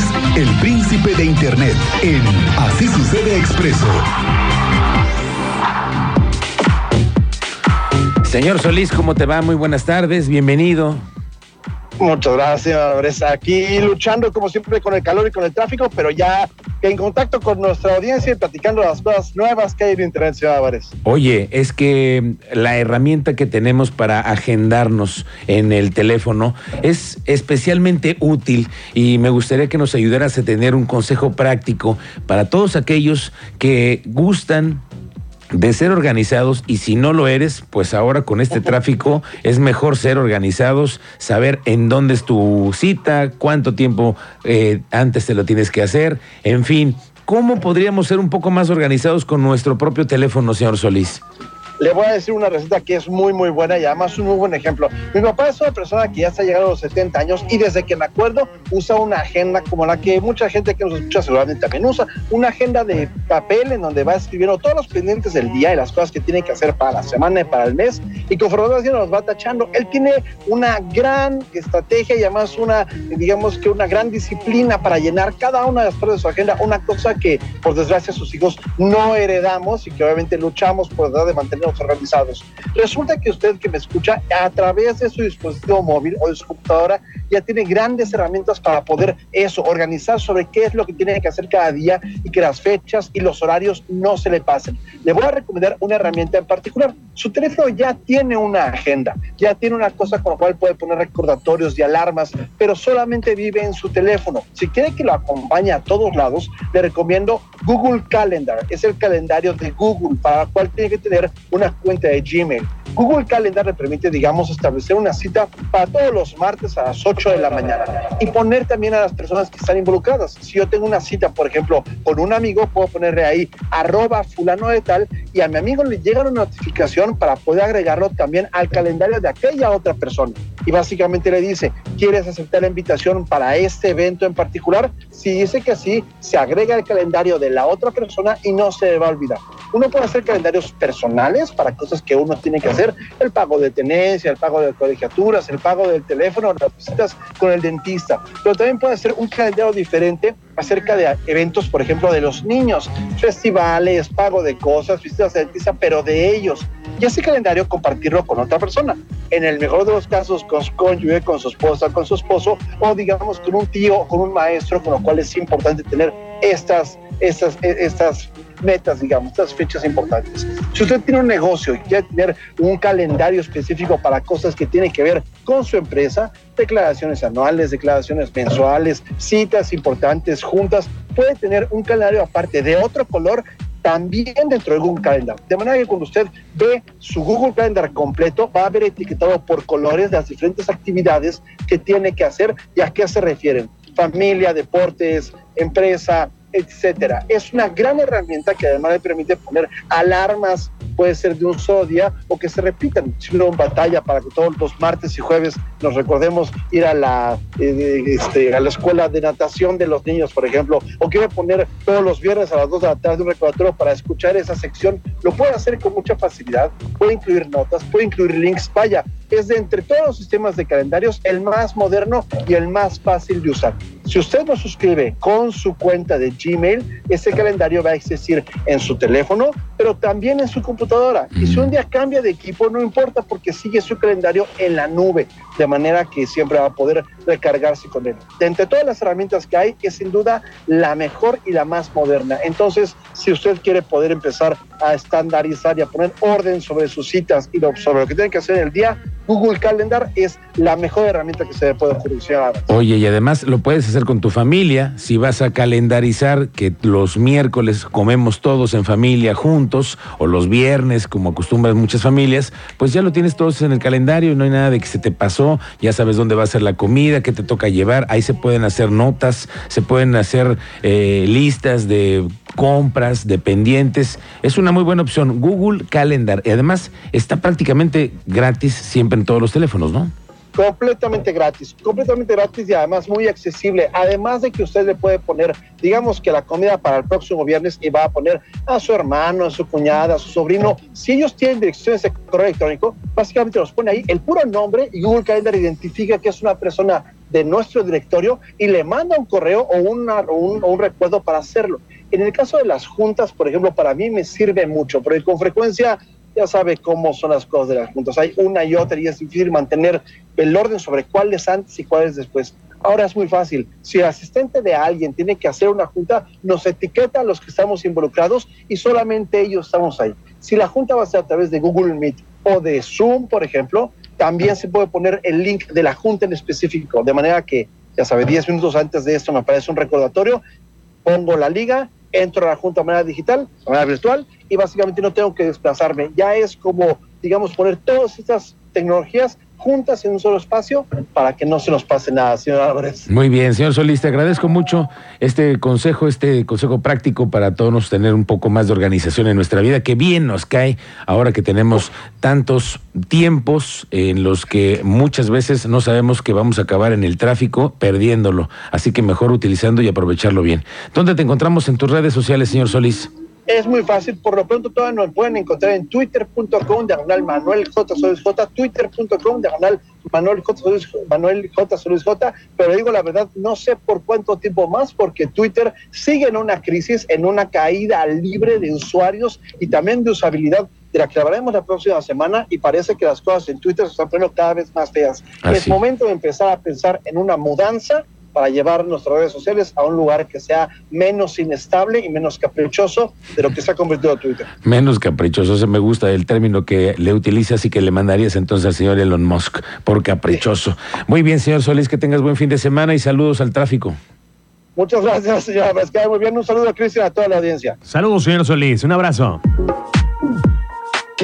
es el príncipe de Internet en Así sucede expreso. Señor Solís, ¿cómo te va? Muy buenas tardes, bienvenido. Muchas gracias, Álvarez. Aquí luchando como siempre con el calor y con el tráfico, pero ya en contacto con nuestra audiencia y platicando las cosas nuevas que hay en Internet, señor Álvarez. Oye, es que la herramienta que tenemos para agendarnos en el teléfono es especialmente útil y me gustaría que nos ayudaras a tener un consejo práctico para todos aquellos que gustan de ser organizados y si no lo eres, pues ahora con este tráfico es mejor ser organizados, saber en dónde es tu cita, cuánto tiempo eh, antes te lo tienes que hacer, en fin, ¿cómo podríamos ser un poco más organizados con nuestro propio teléfono, señor Solís? Le voy a decir una receta que es muy, muy buena y además un muy buen ejemplo. Mi papá es una persona que ya está llegando a los 70 años y desde que me acuerdo usa una agenda como la que mucha gente que nos escucha seguramente también usa, una agenda de papel en donde va escribiendo todos los pendientes del día y las cosas que tiene que hacer para la semana y para el mes y conforme va haciendo los va tachando. Él tiene una gran estrategia y además una, digamos que una gran disciplina para llenar cada una de las partes de su agenda, una cosa que por desgracia sus hijos no heredamos y que obviamente luchamos por tratar de mantener organizados. Resulta que usted que me escucha a través de su dispositivo móvil o de su computadora ya tiene grandes herramientas para poder eso, organizar sobre qué es lo que tiene que hacer cada día y que las fechas y los horarios no se le pasen. Le voy a recomendar una herramienta en particular. Su teléfono ya tiene una agenda, ya tiene una cosa con la cual puede poner recordatorios y alarmas, pero solamente vive en su teléfono. Si quiere que lo acompañe a todos lados, le recomiendo Google Calendar. Es el calendario de Google para el cual tiene que tener una cuenta de Gmail. Google Calendar le permite, digamos, establecer una cita para todos los martes a las 8 de la mañana y poner también a las personas que están involucradas. Si yo tengo una cita, por ejemplo, con un amigo, puedo ponerle ahí arroba fulano de tal y a mi amigo le llega una notificación para poder agregarlo también al calendario de aquella otra persona. Y básicamente le dice, ¿quieres aceptar la invitación para este evento en particular? Si dice que sí, se agrega el calendario de la otra persona y no se va a olvidar. Uno puede hacer calendarios personales para cosas que uno tiene que hacer, el pago de tenencia, el pago de colegiaturas, el pago del teléfono, las visitas con el dentista, pero también puede hacer un calendario diferente acerca de eventos, por ejemplo, de los niños, festivales, pago de cosas, visitas de pero de ellos. Y ese calendario compartirlo con otra persona. En el mejor de los casos, con su cónyuge, con su esposa, con su esposo, o digamos con un tío, con un maestro, con lo cual es importante tener estas, estas, estas metas, digamos, estas fechas importantes. Si usted tiene un negocio y quiere tener un calendario específico para cosas que tienen que ver con su empresa, declaraciones anuales, declaraciones mensuales, citas importantes, juntas, puede tener un calendario aparte de otro color también dentro de Google Calendar. De manera que cuando usted ve su Google Calendar completo, va a ver etiquetado por colores las diferentes actividades que tiene que hacer y a qué se refieren. Familia, deportes, empresa, etcétera. Es una gran herramienta que además le permite poner alarmas, puede ser de un solo día o que se repitan. Si uno batalla para que todos los martes y jueves nos recordemos ir a la, eh, este, a la escuela de natación de los niños, por ejemplo, o quiere poner todos los viernes a las 2 de la tarde un recordatorio para escuchar esa sección, lo puede hacer con mucha facilidad. Puede incluir notas, puede incluir links. Vaya, es de entre todos los sistemas de calendarios el más moderno y el más fácil de usar. Si usted lo suscribe con su cuenta de Gmail, ese calendario va a existir en su teléfono, pero también en su computadora. Y si un día cambia de equipo, no importa porque sigue su calendario en la nube, de manera que siempre va a poder recargarse con él. De entre todas las herramientas que hay, es sin duda la mejor y la más moderna. Entonces, si usted quiere poder empezar a estandarizar y a poner orden sobre sus citas y sobre lo que tiene que hacer en el día, Google Calendar es la mejor herramienta que se puede funcionar. Oye, y además lo puedes hacer con tu familia. Si vas a calendarizar que los miércoles comemos todos en familia juntos, o los viernes, como acostumbran muchas familias, pues ya lo tienes todos en el calendario, no hay nada de que se te pasó, ya sabes dónde va a ser la comida, qué te toca llevar. Ahí se pueden hacer notas, se pueden hacer eh, listas de compras, dependientes. Es una muy buena opción. Google Calendar. Y además está prácticamente gratis siempre en todos los teléfonos, ¿no? completamente gratis, completamente gratis y además muy accesible. Además de que usted le puede poner, digamos que la comida para el próximo viernes y va a poner a su hermano, a su cuñada, a su sobrino. Si ellos tienen direcciones de correo electrónico, básicamente los pone ahí el puro nombre y Google Calendar identifica que es una persona de nuestro directorio y le manda un correo o, un, un recuerdo para hacerlo. En el caso de las juntas, por ejemplo, para mí me sirve mucho, porque con frecuencia ya sabe cómo son las cosas de las juntas. Hay una y otra y es difícil mantener el orden sobre cuál es antes y cuál es después. Ahora es muy fácil. Si el asistente de alguien tiene que hacer una junta, nos etiqueta a los que estamos involucrados y solamente ellos estamos ahí. Si la junta va a ser a través de Google Meet o de Zoom, por ejemplo, también se puede poner el link de la junta en específico, de manera que, ya sabe, 10 minutos antes de esto me aparece un recordatorio, pongo la liga, entro a la junta de manera digital, de manera virtual, y básicamente no tengo que desplazarme. Ya es como, digamos, poner todas estas tecnologías juntas en un solo espacio para que no se nos pase nada, señor Álvarez. Muy bien, señor Solís, te agradezco mucho este consejo, este consejo práctico para todos tener un poco más de organización en nuestra vida, que bien nos cae ahora que tenemos tantos tiempos en los que muchas veces no sabemos que vamos a acabar en el tráfico perdiéndolo, así que mejor utilizando y aprovecharlo bien. ¿Dónde te encontramos en tus redes sociales, señor Solís? Es muy fácil, por lo pronto todavía nos pueden encontrar en twitter.com diagonal Manuel J. Solís J, twitter.com diagonal Manuel J. Solís, Manuel J. Solís J, pero digo la verdad, no sé por cuánto tiempo más, porque Twitter sigue en una crisis, en una caída libre de usuarios y también de usabilidad de la que hablaremos la próxima semana y parece que las cosas en Twitter se están poniendo cada vez más feas. Así. Es momento de empezar a pensar en una mudanza para llevar nuestras redes sociales a un lugar que sea menos inestable y menos caprichoso de lo que se ha convertido Twitter. Menos caprichoso, ese me gusta el término que le utilizas y que le mandarías entonces al señor Elon Musk, por caprichoso. Muy bien, señor Solís, que tengas buen fin de semana y saludos al tráfico. Muchas gracias, señora Vasquez. Muy bien, un saludo a Cristian, a toda la audiencia. Saludos, señor Solís. Un abrazo.